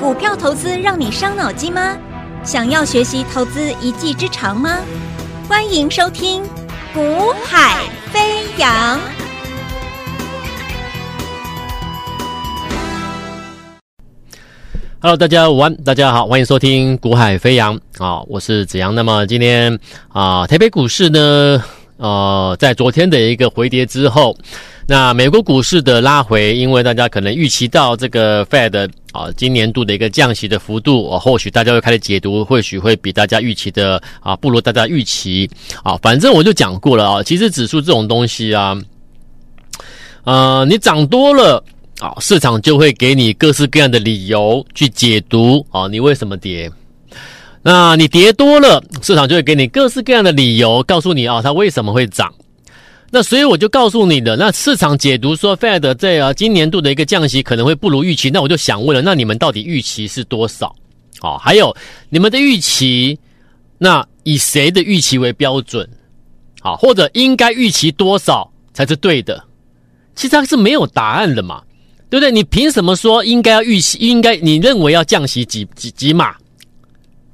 股票投资让你伤脑筋吗？想要学习投资一技之长吗？欢迎收听《股海飞扬》。Hello，大家午安，大家好，欢迎收听《股海飞扬》啊，我是子阳。那么今天啊，台北股市呢，呃，在昨天的一个回跌之后。那美国股市的拉回，因为大家可能预期到这个 Fed 啊，今年度的一个降息的幅度，啊，或许大家会开始解读，或许会比大家预期的啊不如大家预期啊。反正我就讲过了啊，其实指数这种东西啊，呃，你涨多了啊，市场就会给你各式各样的理由去解读啊，你为什么跌？那你跌多了，市场就会给你各式各样的理由，告诉你啊，它为什么会涨。那所以我就告诉你了，那市场解读说 Fed 在啊今年度的一个降息可能会不如预期，那我就想问了，那你们到底预期是多少？好，还有你们的预期，那以谁的预期为标准？好，或者应该预期多少才是对的？其实它是没有答案的嘛，对不对？你凭什么说应该要预期？应该你认为要降息几几几码？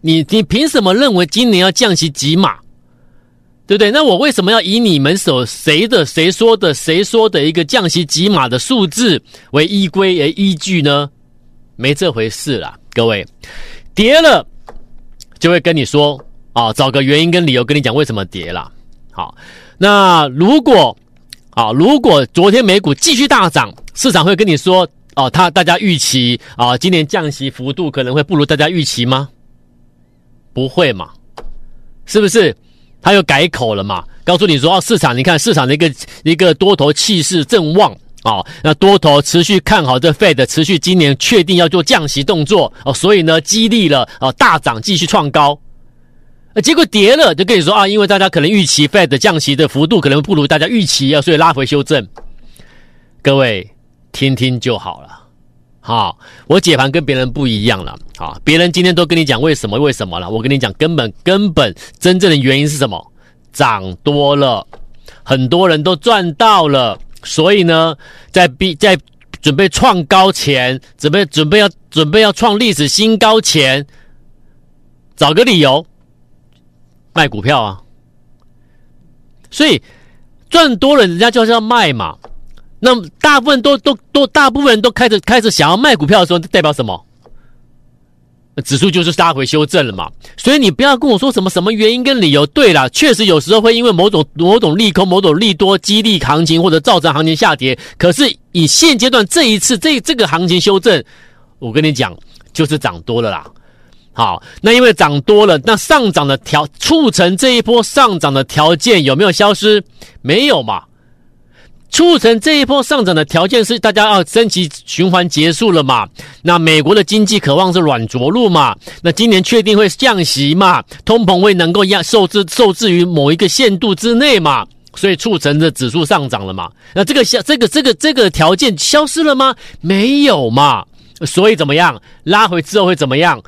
你你凭什么认为今年要降息几码？对不对？那我为什么要以你们所谁的谁说的谁说的一个降息几码的数字为依归为依据呢？没这回事啦，各位，跌了就会跟你说啊，找个原因跟理由跟你讲为什么跌了。好，那如果啊，如果昨天美股继续大涨，市场会跟你说哦，他大家预期啊，今年降息幅度可能会不如大家预期吗？不会嘛，是不是？他又改口了嘛？告诉你说哦，市场你看市场的一个一个多头气势正旺哦，那多头持续看好这 Fed 持续今年确定要做降息动作哦，所以呢激励了哦大涨继续创高，呃结果跌了就跟你说啊，因为大家可能预期 Fed 降息的幅度可能不如大家预期啊，所以拉回修正。各位听听就好了，好，我解盘跟别人不一样了。啊！别人今天都跟你讲为什么为什么了？我跟你讲，根本根本真正的原因是什么？涨多了，很多人都赚到了，所以呢，在必在准备创高前，准备准备要准备要创历史新高前，找个理由卖股票啊！所以赚多了，人家就是要卖嘛。那么大部分都都都，大部分人都开始开始想要卖股票的时候，代表什么？指数就是拉回修正了嘛，所以你不要跟我说什么什么原因跟理由。对啦，确实有时候会因为某种某种利空、某种利多激励行情或者造成行情下跌。可是以现阶段这一次这这个行情修正，我跟你讲就是涨多了啦。好，那因为涨多了，那上涨的条促成这一波上涨的条件有没有消失？没有嘛。促成这一波上涨的条件是大家要升级循环结束了嘛？那美国的经济渴望是软着陆嘛？那今年确定会降息嘛？通膨会能够压受制受制于某一个限度之内嘛？所以促成的指数上涨了嘛？那这个消这个这个这个条件消失了吗？没有嘛？所以怎么样？拉回之后会怎么样？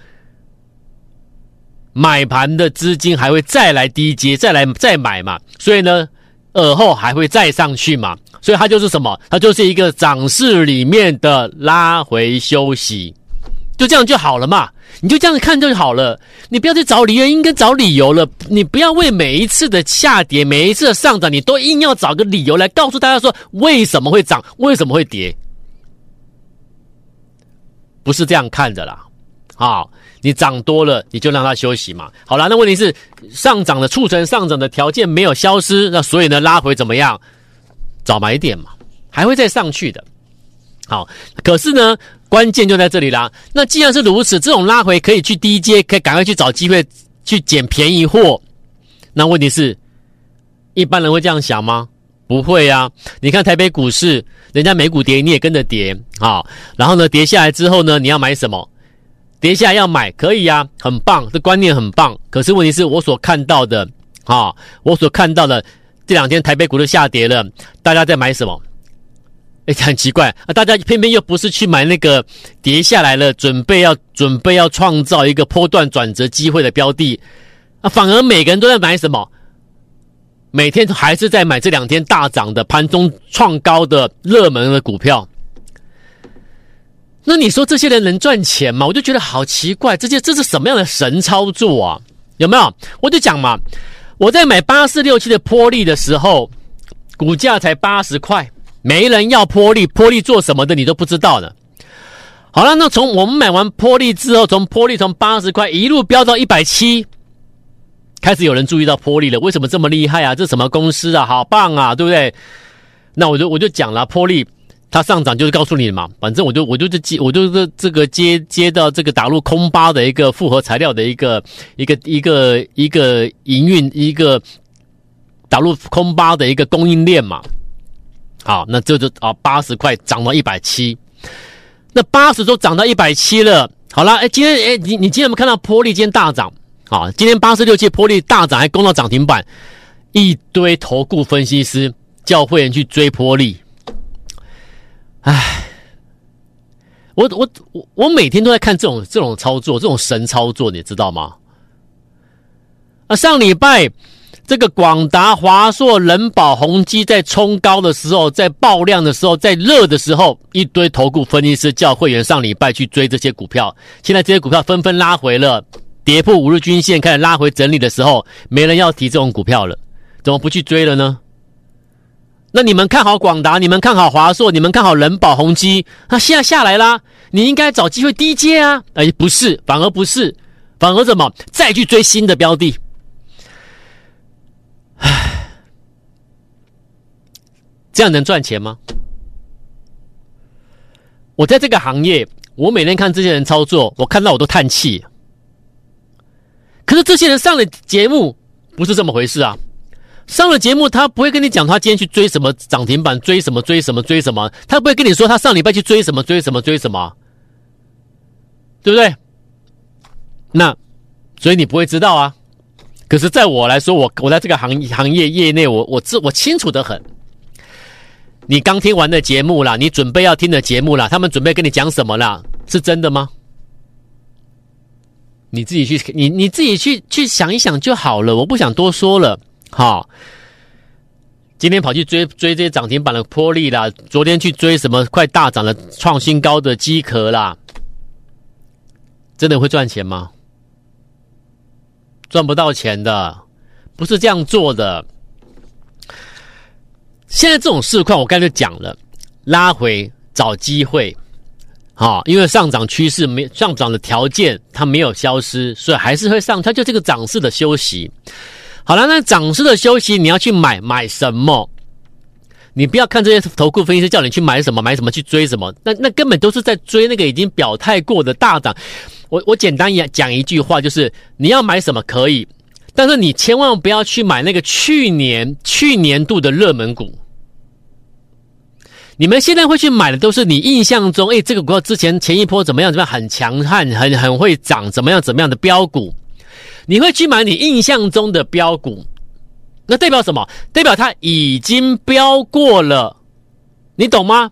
买盘的资金还会再来低接，再来再买嘛？所以呢？而后还会再上去嘛？所以它就是什么？它就是一个涨势里面的拉回休息，就这样就好了嘛？你就这样看就好了，你不要去找原因跟找理由了。你不要为每一次的下跌、每一次的上涨，你都硬要找个理由来告诉大家说为什么会涨、为什么会跌，不是这样看的啦。好。你涨多了，你就让它休息嘛。好啦，那问题是上涨的促成上涨的条件没有消失，那所以呢，拉回怎么样？早买点嘛，还会再上去的。好，可是呢，关键就在这里啦。那既然是如此，这种拉回可以去低阶，可以赶快去找机会去捡便宜货。那问题是，一般人会这样想吗？不会啊。你看台北股市，人家美股跌，你也跟着跌。啊，然后呢，跌下来之后呢，你要买什么？跌下来要买可以呀，很棒，这观念很棒。可是问题是我所看到的，啊，我所看到的这两天台北股都下跌了，大家在买什么？哎，很奇怪啊，大家偏偏又不是去买那个跌下来了，准备要准备要创造一个波段转折机会的标的啊，反而每个人都在买什么？每天还是在买这两天大涨的盘中创高的热门的股票。那你说这些人能赚钱吗？我就觉得好奇怪，这些这是什么样的神操作啊？有没有？我就讲嘛，我在买八四六七的波利的时候，股价才八十块，没人要波利，波利做什么的你都不知道呢。好了，那从我们买完波利之后，从波利从八十块一路飙到一百七，开始有人注意到波利了。为什么这么厉害啊？这什么公司啊？好棒啊，对不对？那我就我就讲了，波利它上涨就是告诉你的嘛。反正我就我就是接我就这这个接接到这个打入空巴的一个复合材料的一个一个一个一个营运一个打入空巴的一个供应链嘛。好，那这就啊八十块涨到一百七。那八十都涨到一百七了，好了，哎，今天哎，你你今天有没有看到波丽今天大涨？啊，今天八十六期波丽大涨，还攻到涨停板，一堆投顾分析师叫会员去追波丽，唉，我我我我每天都在看这种这种操作，这种神操作，你知道吗？啊，上礼拜。这个广达、华硕、人保、宏基在冲高的时候，在爆量的时候，在热的时候，一堆投顾分析师叫会员上礼拜去追这些股票。现在这些股票纷纷拉回了，跌破五日均线，开始拉回整理的时候，没人要提这种股票了，怎么不去追了呢？那你们看好广达，你们看好华硕，你们看好人保、宏基，那现在下来啦，你应该找机会低接啊？哎，不是，反而不是，反而怎么再去追新的标的？这样能赚钱吗？我在这个行业，我每天看这些人操作，我看到我都叹气。可是这些人上了节目，不是这么回事啊！上了节目，他不会跟你讲他今天去追什么涨停板，追什么追什么追什么，他不会跟你说他上礼拜去追什么追什么追什么，对不对？那所以你不会知道啊。可是在我来说，我我在这个行行业业内，我我知我清楚的很。你刚听完的节目啦，你准备要听的节目啦，他们准备跟你讲什么啦？是真的吗？你自己去，你你自己去去想一想就好了，我不想多说了。好，今天跑去追追这些涨停板的玻璃啦，昨天去追什么快大涨的创新高的机壳啦，真的会赚钱吗？赚不到钱的，不是这样做的。现在这种市况，我刚才讲了，拉回找机会，好，因为上涨趋势没上涨的条件它没有消失，所以还是会上，它就这个涨势的休息。好了，那涨势的休息，你要去买买什么？你不要看这些投顾分析师叫你去买什么买什么去追什么，那那根本都是在追那个已经表态过的大涨。我我简单讲一句话，就是你要买什么可以，但是你千万不要去买那个去年去年度的热门股。你们现在会去买的都是你印象中，诶，这个股票之前前一波怎么样？怎么样？很强悍，很很会涨，怎么样？怎么样的标股？你会去买你印象中的标股，那代表什么？代表它已经飙过了，你懂吗？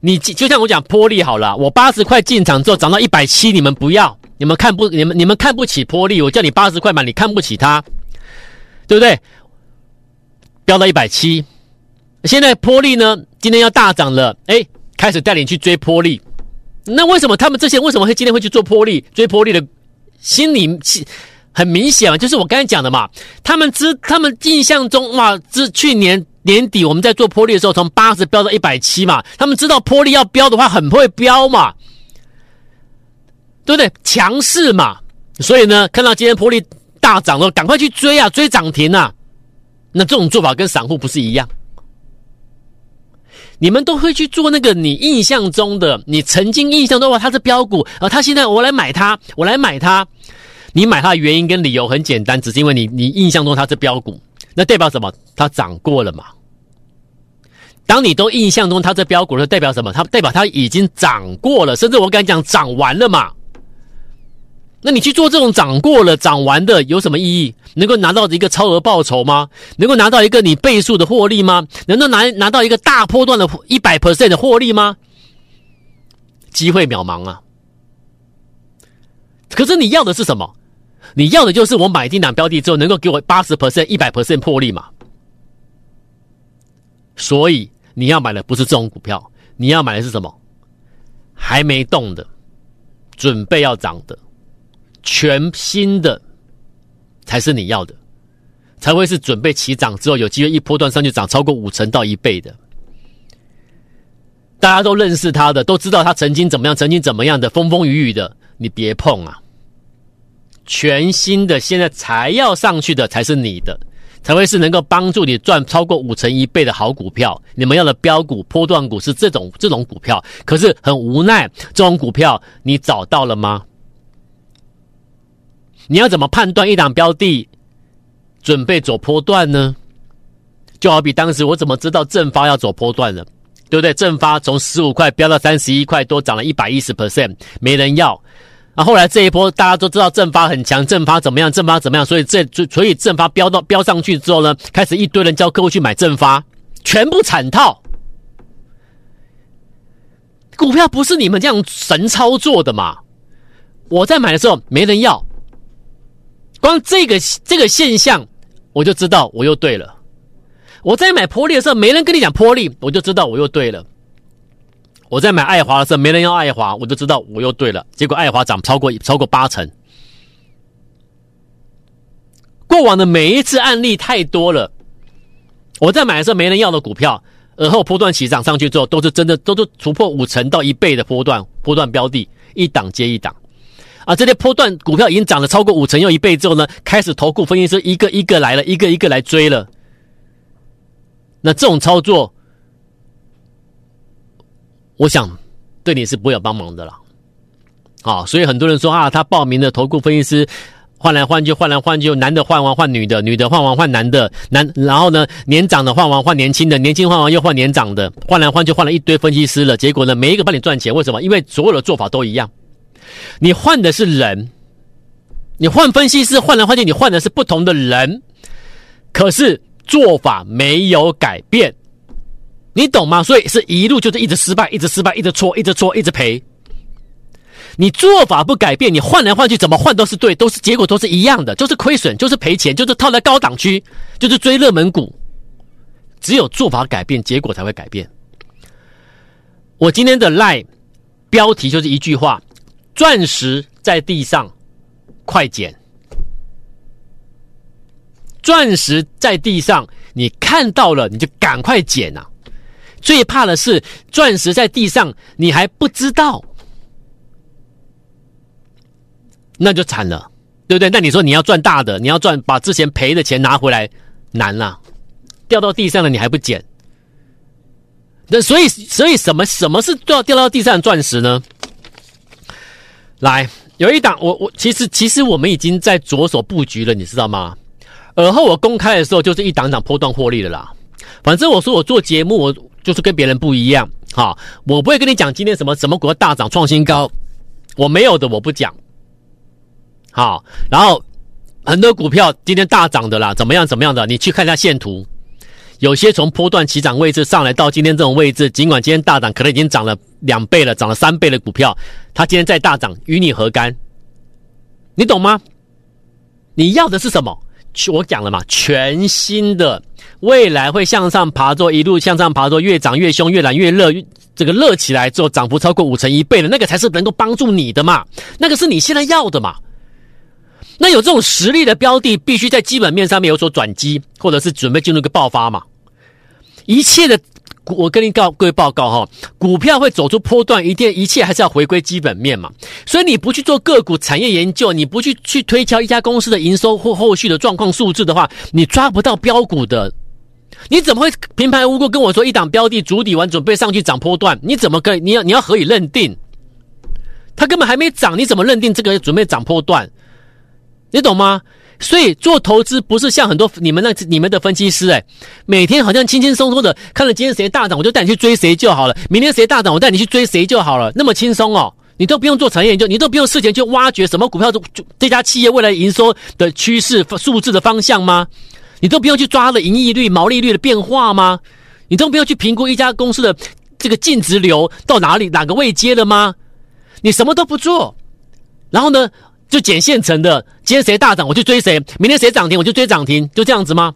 你就像我讲波丽好了，我八十块进场之后涨到一百七，你们不要，你们看不，你们你们看不起波丽，我叫你八十块买，你看不起它，对不对？飙到一百七。现在波丽呢，今天要大涨了，哎，开始带领去追波丽。那为什么他们这些为什么会今天会去做波丽追波丽的？心里很明显嘛，就是我刚才讲的嘛。他们知他们印象中哇，是去年年底我们在做玻璃的时候，从八十飙到一百七嘛。他们知道玻璃要飙的话，很会飙嘛，对不对？强势嘛。所以呢，看到今天波丽大涨了，赶快去追啊，追涨停啊。那这种做法跟散户不是一样？你们都会去做那个你印象中的，你曾经印象中的话，它是飙股，而它现在我来买它，我来买它。你买它的原因跟理由很简单，只是因为你你印象中它是标股，那代表什么？它涨过了嘛？当你都印象中它是标股了，代表什么？它代表它已经涨过了，甚至我敢讲涨完了嘛？那你去做这种涨过了、涨完的有什么意义？能够拿到一个超额报酬吗？能够拿到一个你倍数的获利吗？能够拿拿到一个大波段的一百 percent 的获利吗？机会渺茫啊！可是你要的是什么？你要的就是我买进档标的之后，能够给我八十 percent、一百 percent 破利嘛？所以你要买的不是这种股票，你要买的是什么？还没动的，准备要涨的，全新的才是你要的，才会是准备起涨之后有机会一波段上去涨超过五成到一倍的。大家都认识他的，都知道他曾经怎么样，曾经怎么样的风风雨雨的，你别碰啊！全新的，现在才要上去的才是你的，才会是能够帮助你赚超过五成一倍的好股票。你们要的标股、波段股是这种这种股票，可是很无奈，这种股票你找到了吗？你要怎么判断一档标的准备走波段呢？就好比当时我怎么知道正发要走波段了？对不对？正发从十五块飙到三十一块多，涨了一百一十 percent，没人要。啊，后来这一波大家都知道正发很强，正发怎么样？正发怎么样？所以这所以正发飙到飙上去之后呢，开始一堆人叫客户去买正发，全部惨套。股票不是你们这样神操作的嘛？我在买的时候没人要，光这个这个现象我就知道我又对了。我在买波力的时候，没人跟你讲波力，我就知道我又对了。我在买爱华的时候，没人要爱华，我就知道我又对了。结果爱华涨超过超过八成。过往的每一次案例太多了。我在买的时候没人要的股票，而后波段起涨上去之后，都是真的都是突破五成到一倍的波段波段标的，一档接一档。啊，这些波段股票已经涨了超过五成又一倍之后呢，开始投顾分析师一个一个来了，一个一个来追了。那这种操作，我想对你是不会有帮忙的了。啊，所以很多人说啊，他报名的投顾分析师换来换去，换来换去，男的换完换女的，女的换完换男的，男然后呢，年长的换完换年轻的，年轻换完又换年长的，换来换去换了一堆分析师了，结果呢，每一个帮你赚钱，为什么？因为所有的做法都一样，你换的是人，你换分析师换来换去，你换的是不同的人，可是。做法没有改变，你懂吗？所以是一路就是一直失败，一直失败，一直搓，一直搓，一直赔。你做法不改变，你换来换去，怎么换都是对，都是结果都是一样的，就是亏损，就是赔钱，就是套在高档区，就是追热门股。只有做法改变，结果才会改变。我今天的 LINE 标题就是一句话：钻石在地上，快捡。钻石在地上，你看到了，你就赶快捡啊！最怕的是钻石在地上，你还不知道，那就惨了，对不对？那你说你要赚大的，你要赚把之前赔的钱拿回来，难了，掉到地上了你还不捡？那所以，所以什么什么是掉掉到地上的钻石呢？来，有一档，我我其实其实我们已经在着手布局了，你知道吗？而后我公开的时候，就是一档档波段获利的啦。反正我说我做节目，我就是跟别人不一样，哈，我不会跟你讲今天什么什么股大涨创新高，我没有的我不讲。好，然后很多股票今天大涨的啦，怎么样怎么样的，你去看一下线图，有些从波段起涨位置上来到今天这种位置，尽管今天大涨，可能已经涨了两倍了，涨了三倍的股票，它今天再大涨，与你何干？你懂吗？你要的是什么？我讲了嘛，全新的未来会向上爬，做一路向上爬，做越涨越凶，越燃越热，这个热起来之后涨幅超过五成一倍的那个才是能够帮助你的嘛，那个是你现在要的嘛。那有这种实力的标的，必须在基本面上面有所转机，或者是准备进入一个爆发嘛，一切的。我跟你告各位报告哈，股票会走出波段，一定一切还是要回归基本面嘛。所以你不去做个股产业研究，你不去去推敲一家公司的营收或后续的状况数字的话，你抓不到标股的。你怎么会平白无故跟我说一档标的主底完准备上去涨波段？你怎么可以？你要你要何以认定？它根本还没涨，你怎么认定这个准备涨波段？你懂吗？所以做投资不是像很多你们那你们的分析师哎，每天好像轻轻松松的看了今天谁大涨，我就带你去追谁就好了；明天谁大涨，我带你去追谁就好了，那么轻松哦，你都不用做产业研究，你都不用事前去挖掘什么股票就这家企业未来营收的趋势数字的方向吗？你都不用去抓了盈利率、毛利率的变化吗？你都不用去评估一家公司的这个净值流到哪里哪个位阶了吗？你什么都不做，然后呢？就捡现成的，今天谁大涨我就追谁，明天谁涨停我就追涨停，就这样子吗？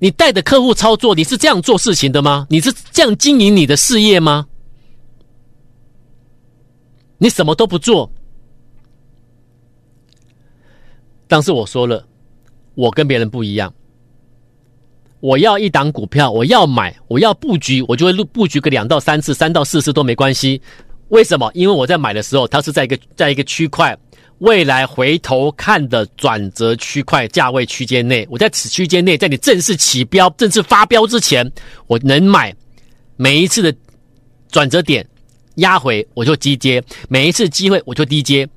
你带着客户操作，你是这样做事情的吗？你是这样经营你的事业吗？你什么都不做。但是我说了，我跟别人不一样。我要一档股票，我要买，我要布局，我就会布局个两到三次，三到四次都没关系。为什么？因为我在买的时候，它是在一个在一个区块，未来回头看的转折区块价位区间内。我在此区间内，在你正式起标、正式发标之前，我能买。每一次的转折点压回，我就低接；每一次机会，我就低接。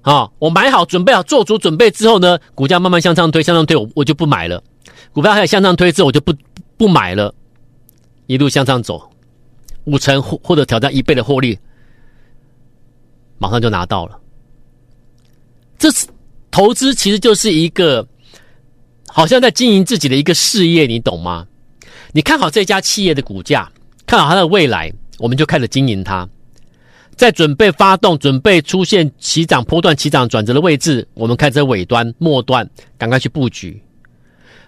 啊，我买好，准备好，做足准备之后呢，股价慢慢向上推，向上推，我我就不买了。股票开始向上推之后，我就不不买了，一路向上走，五成或或者挑战一倍的获利，马上就拿到了。这是投资，其实就是一个好像在经营自己的一个事业，你懂吗？你看好这家企业的股价，看好它的未来，我们就开始经营它。在准备发动、准备出现起涨波段、起涨转折的位置，我们开始尾端、末端，赶快去布局。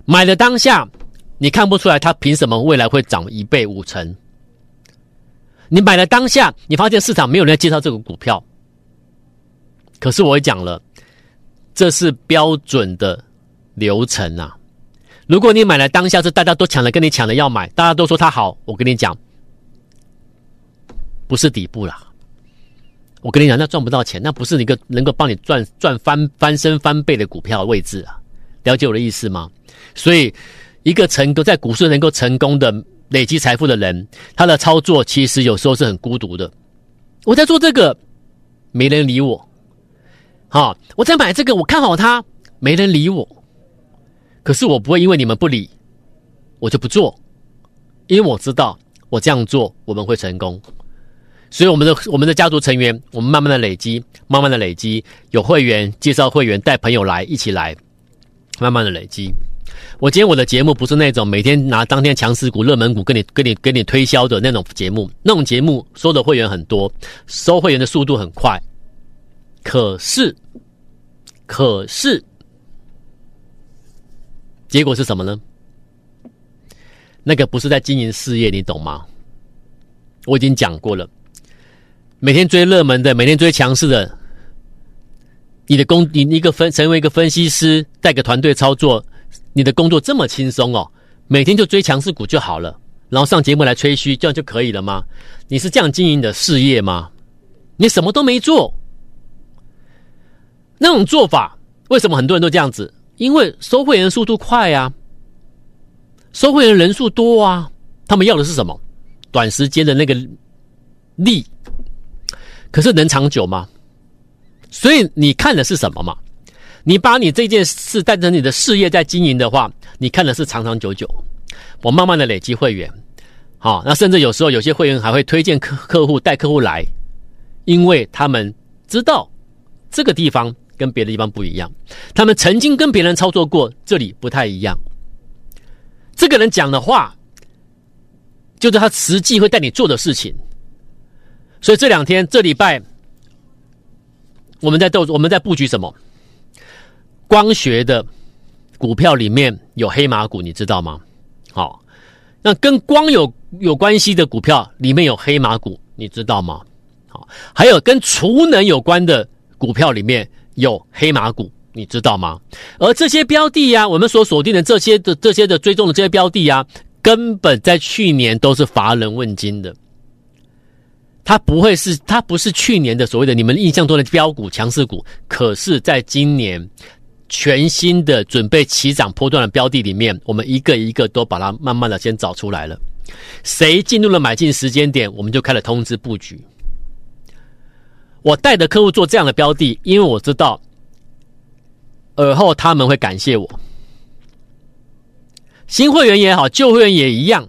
买的当下，你看不出来它凭什么未来会涨一倍、五成？你买了当下，你发现市场没有人在介绍这个股票。可是我也讲了，这是标准的流程啊。如果你买了当下是大家都抢了，跟你抢了要买，大家都说它好，我跟你讲，不是底部啦。我跟你讲，那赚不到钱，那不是一个能够帮你赚赚翻翻身翻倍的股票的位置啊！了解我的意思吗？所以，一个成功在股市能够成功的累积财富的人，他的操作其实有时候是很孤独的。我在做这个，没人理我。好，我在买这个，我看好它，没人理我。可是我不会因为你们不理，我就不做，因为我知道我这样做我们会成功。所以，我们的我们的家族成员，我们慢慢的累积，慢慢的累积，有会员介绍会员，带朋友来一起来，慢慢的累积。我今天我的节目不是那种每天拿当天强势股、热门股跟你、跟你、跟你推销的那种节目，那种节目收的会员很多，收会员的速度很快，可是，可是，结果是什么呢？那个不是在经营事业，你懂吗？我已经讲过了。每天追热门的，每天追强势的，你的工，你一个分成为一个分析师，带个团队操作，你的工作这么轻松哦，每天就追强势股就好了，然后上节目来吹嘘，这样就可以了吗？你是这样经营的事业吗？你什么都没做，那种做法为什么很多人都这样子？因为收会员速度快啊，收会员人数多啊，他们要的是什么？短时间的那个利。可是能长久吗？所以你看的是什么嘛？你把你这件事当成你的事业在经营的话，你看的是长长久久。我慢慢的累积会员，好，那甚至有时候有些会员还会推荐客客户带客户来，因为他们知道这个地方跟别的地方不一样，他们曾经跟别人操作过，这里不太一样。这个人讲的话，就是他实际会带你做的事情。所以这两天，这礼拜，我们在斗，我们在布局什么？光学的股票里面有黑马股，你知道吗？好，那跟光有有关系的股票里面有黑马股，你知道吗？好，还有跟储能有关的股票里面有黑马股，你知道吗？而这些标的呀、我们所锁定的这些的这些的追踪的这些标的呀、根本在去年都是乏人问津的。它不会是，它不是去年的所谓的你们印象中的标股强势股，可是在今年全新的准备起涨波段的标的里面，我们一个一个都把它慢慢的先找出来了。谁进入了买进时间点，我们就开始通知布局。我带着客户做这样的标的，因为我知道尔后他们会感谢我。新会员也好，旧会员也一样。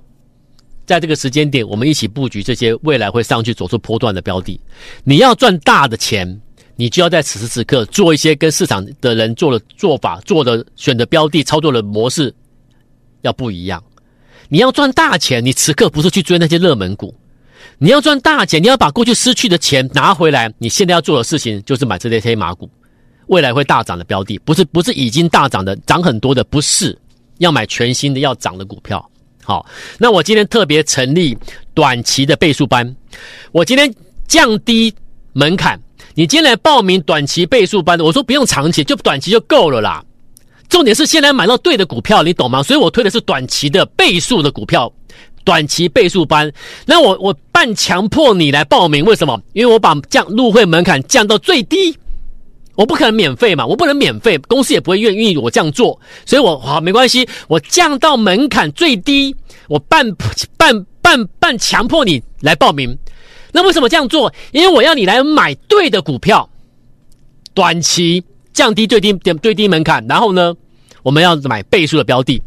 在这个时间点，我们一起布局这些未来会上去走出波段的标的。你要赚大的钱，你就要在此时此刻做一些跟市场的人做的做法、做的选的标的、操作的模式要不一样。你要赚大钱，你此刻不是去追那些热门股。你要赚大钱，你要把过去失去的钱拿回来。你现在要做的事情就是买这些黑马股，未来会大涨的标的，不是不是已经大涨的、涨很多的，不是要买全新的要涨的股票。好，那我今天特别成立短期的倍数班。我今天降低门槛。你今天来报名短期倍数班的，我说不用长期，就短期就够了啦。重点是先来买到对的股票，你懂吗？所以我推的是短期的倍数的股票，短期倍数班。那我我半强迫你来报名，为什么？因为我把降入会门槛降到最低，我不可能免费嘛，我不能免费，公司也不会愿意我这样做，所以我好没关系，我降到门槛最低，我半半半半强迫你来报名。那为什么这样做？因为我要你来买对的股票，短期降低最低点最低门槛，然后呢，我们要买倍数的标的，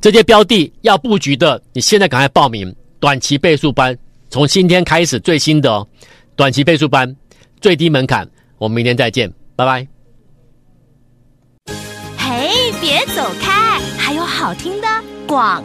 这些标的要布局的，你现在赶快报名短期倍数班，从今天开始最新的，短期倍数班最低门槛，我们明天再见，拜拜。嘿，别走开，还有好听的广。